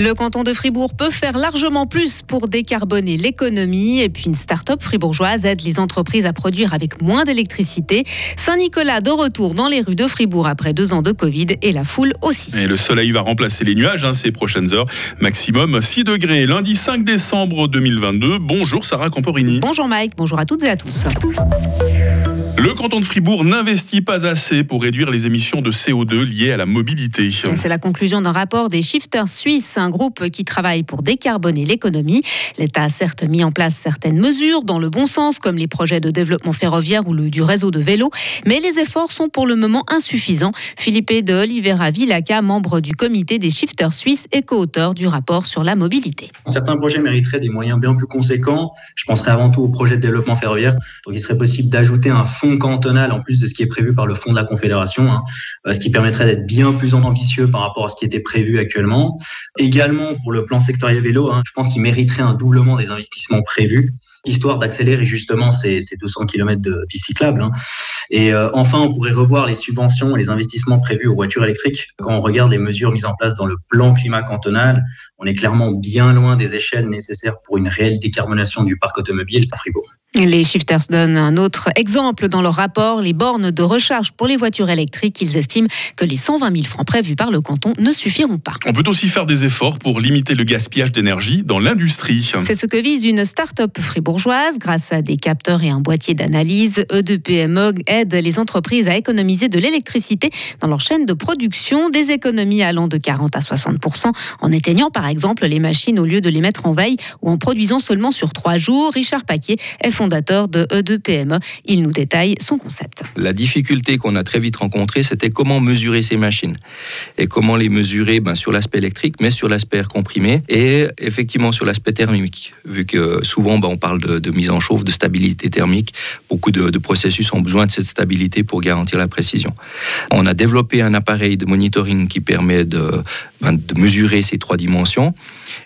Le canton de Fribourg peut faire largement plus pour décarboner l'économie. Et puis une start-up fribourgeoise aide les entreprises à produire avec moins d'électricité. Saint-Nicolas de retour dans les rues de Fribourg après deux ans de Covid et la foule aussi. Et le soleil va remplacer les nuages hein, ces prochaines heures. Maximum 6 degrés. Lundi 5 décembre 2022. Bonjour Sarah Camporini. Bonjour Mike, bonjour à toutes et à tous. Le canton de Fribourg n'investit pas assez pour réduire les émissions de CO2 liées à la mobilité. C'est la conclusion d'un rapport des Shifters Suisses, un groupe qui travaille pour décarboner l'économie. L'État a certes mis en place certaines mesures dans le bon sens, comme les projets de développement ferroviaire ou le, du réseau de vélos, mais les efforts sont pour le moment insuffisants. Philippe de Oliveira Villaca, membre du comité des Shifters Suisses et co-auteur du rapport sur la mobilité. Certains projets mériteraient des moyens bien plus conséquents. Je penserai avant tout au projet de développement ferroviaire. Donc il serait possible d'ajouter un fonds cantonal en plus de ce qui est prévu par le fonds de la Confédération, hein, euh, ce qui permettrait d'être bien plus ambitieux par rapport à ce qui était prévu actuellement. Également pour le plan sectoriel vélo, hein, je pense qu'il mériterait un doublement des investissements prévus histoire d'accélérer justement ces, 200 km de pistes cyclables. Hein. Et euh, enfin, on pourrait revoir les subventions et les investissements prévus aux voitures électriques. Quand on regarde les mesures mises en place dans le plan climat cantonal, on est clairement bien loin des échelles nécessaires pour une réelle décarbonation du parc automobile à Fribourg. Les shifters donnent un autre exemple dans leur rapport, les bornes de recharge pour les voitures électriques. Ils estiment que les 120 000 francs prévus par le canton ne suffiront pas. On peut aussi faire des efforts pour limiter le gaspillage d'énergie dans l'industrie. C'est ce que vise une start-up fribourgeoise. Grâce à des capteurs et un boîtier d'analyse, E2PME aide les entreprises à économiser de l'électricité dans leur chaîne de production, des économies allant de 40 à 60% en éteignant par exemple les machines au lieu de les mettre en veille ou en produisant seulement sur trois jours. Richard Paquet est fondateur de E2PME. Il nous détaille son concept. La difficulté qu'on a très vite rencontrée, c'était comment mesurer ces machines. Et comment les mesurer ben, sur l'aspect électrique, mais sur l'aspect comprimé et effectivement sur l'aspect thermique. Vu que souvent, ben, on parle de, mise en chauffe, de stabilité thermique, beaucoup de, de processus ont besoin de cette stabilité pour garantir la précision. On a développé un appareil de monitoring qui permet de, ben, de mesurer ces trois dimensions.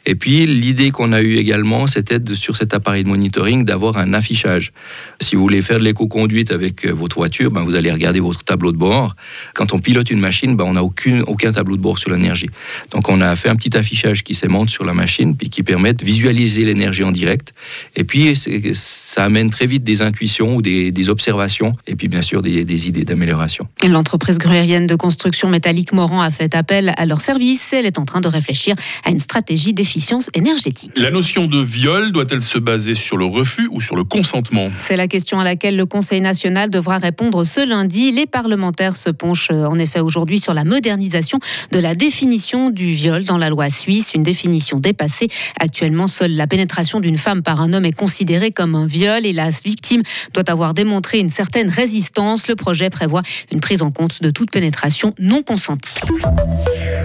Et puis l'idée qu'on a eue également, c'était sur cet appareil de monitoring d'avoir un affichage. Si vous voulez faire de l'éco-conduite avec euh, votre voiture, ben, vous allez regarder votre tableau de bord. Quand on pilote une machine, ben, on n'a aucun tableau de bord sur l'énergie. Donc on a fait un petit affichage qui s'aimante sur la machine, puis qui permet de visualiser l'énergie en direct. Et puis ça amène très vite des intuitions ou des, observations, et puis bien sûr des, idées d'amélioration. L'entreprise gruyérienne de construction métallique Moran a fait appel à leur service elle est en train de réfléchir à une stratégie d'efficience énergétique. La notion de viol doit-elle se baser sur le refus ou sur le consentement? C'est la question à laquelle le Conseil national devra répondre ce lundi. Les parlementaires se penchent euh, en effet aujourd'hui sur la modernisation de la définition du viol dans la loi suisse, une définition dépassée. Actuellement, seule la pénétration d'une femme par un homme est considérée comme un viol et la victime doit avoir démontré une certaine résistance. Le projet prévoit une prise en compte de toute pénétration non consentie.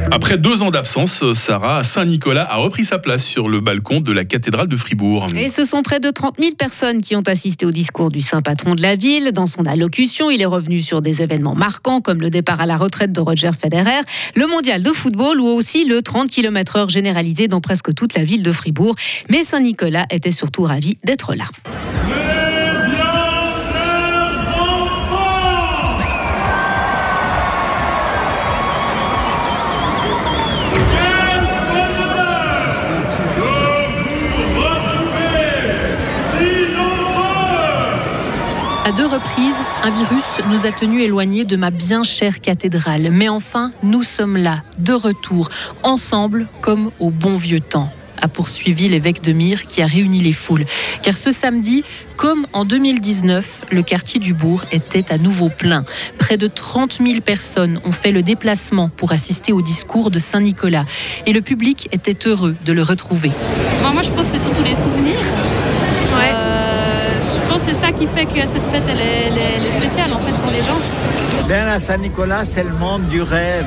Après deux ans d'absence, Sarah Saint-Nicolas a repris sa place sur le balcon de la cathédrale de Fribourg. Et ce sont près de 30 000 personnes qui ont assisté au discours du saint patron de la ville. Dans son allocution, il est revenu sur des événements marquants comme le départ à la retraite de Roger Federer, le mondial de football ou aussi le 30 km/h généralisé dans presque toute la ville de Fribourg. Mais Saint-Nicolas était surtout ravi d'être là. À deux reprises, un virus nous a tenus éloignés de ma bien chère cathédrale. Mais enfin, nous sommes là, de retour, ensemble comme au bon vieux temps a poursuivi l'évêque de Myre qui a réuni les foules. Car ce samedi, comme en 2019, le quartier du bourg était à nouveau plein. Près de 30 000 personnes ont fait le déplacement pour assister au discours de Saint-Nicolas. Et le public était heureux de le retrouver. Moi, je pense que c'est surtout les qui fait que cette fête, elle est, spéciale en fait pour les gens. À Saint-Nicolas, c'est le monde du rêve.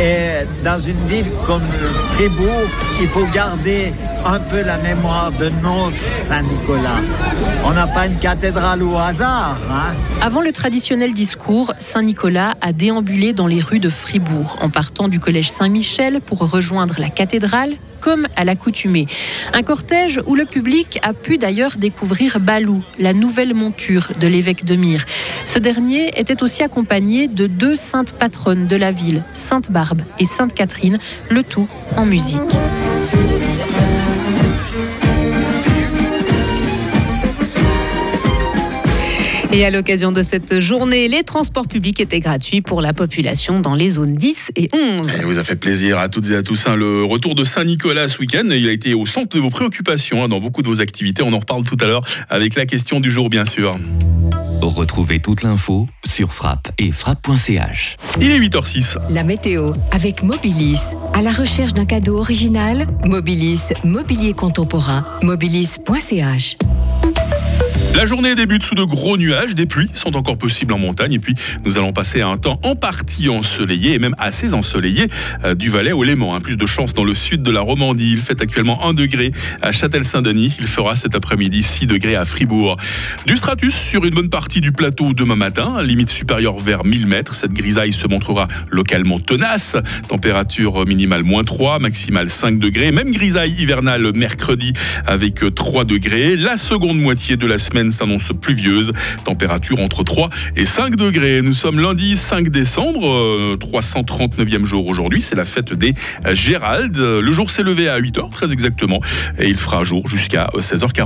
Et dans une ville comme Fribourg, il faut garder un peu la mémoire de notre Saint-Nicolas. On n'a pas une cathédrale au hasard. Hein Avant le traditionnel discours, Saint-Nicolas a déambulé dans les rues de Fribourg en partant du collège Saint-Michel pour rejoindre la cathédrale comme à l'accoutumée. Un cortège où le public a pu d'ailleurs découvrir Balou, la nouvelle monture de l'évêque de Myre. Ce dernier était aussi accompagné de deux saintes patronnes de la ville, Sainte Barbe et Sainte Catherine, le tout en musique. Et à l'occasion de cette journée, les transports publics étaient gratuits pour la population dans les zones 10 et 11. Ça vous a fait plaisir à toutes et à tous. hein. Le retour de Saint-Nicolas ce week-end, il a été au centre de vos préoccupations hein, dans beaucoup de vos activités. On en reparle tout à l'heure avec la question du jour, bien sûr. Retrouvez toute l'info sur frappe et frappe.ch. Il est 8h06. La météo avec Mobilis. À la recherche d'un cadeau original, Mobilis, mobilier contemporain, mobilis.ch. La journée débute sous de gros nuages, des pluies sont encore possibles en montagne et puis nous allons passer à un temps en partie ensoleillé et même assez ensoleillé euh, du Valais au Léman. hein. Plus de chance dans le sud de la Romandie. Il fait actuellement 1 degré à Châtel-Saint-Denis. Il fera cet après-midi 6 degrés à Fribourg. Du stratus sur une bonne partie du plateau demain matin, limite supérieure vers 1000 mètres. Cette grisaille se montrera localement tenace. Température minimale moins 3, maximale 5 degrés. Même grisaille hivernale mercredi avec 3 degrés. La seconde moitié de la semaine s'annonce pluvieuse. Température entre 3 et 5 degrés. Nous sommes lundi 5 décembre, euh, 339e jour aujourd'hui. C'est la fête des euh, Gérald. Le jour s'est levé à 8h très exactement et il fera jour jusqu'à 16h40.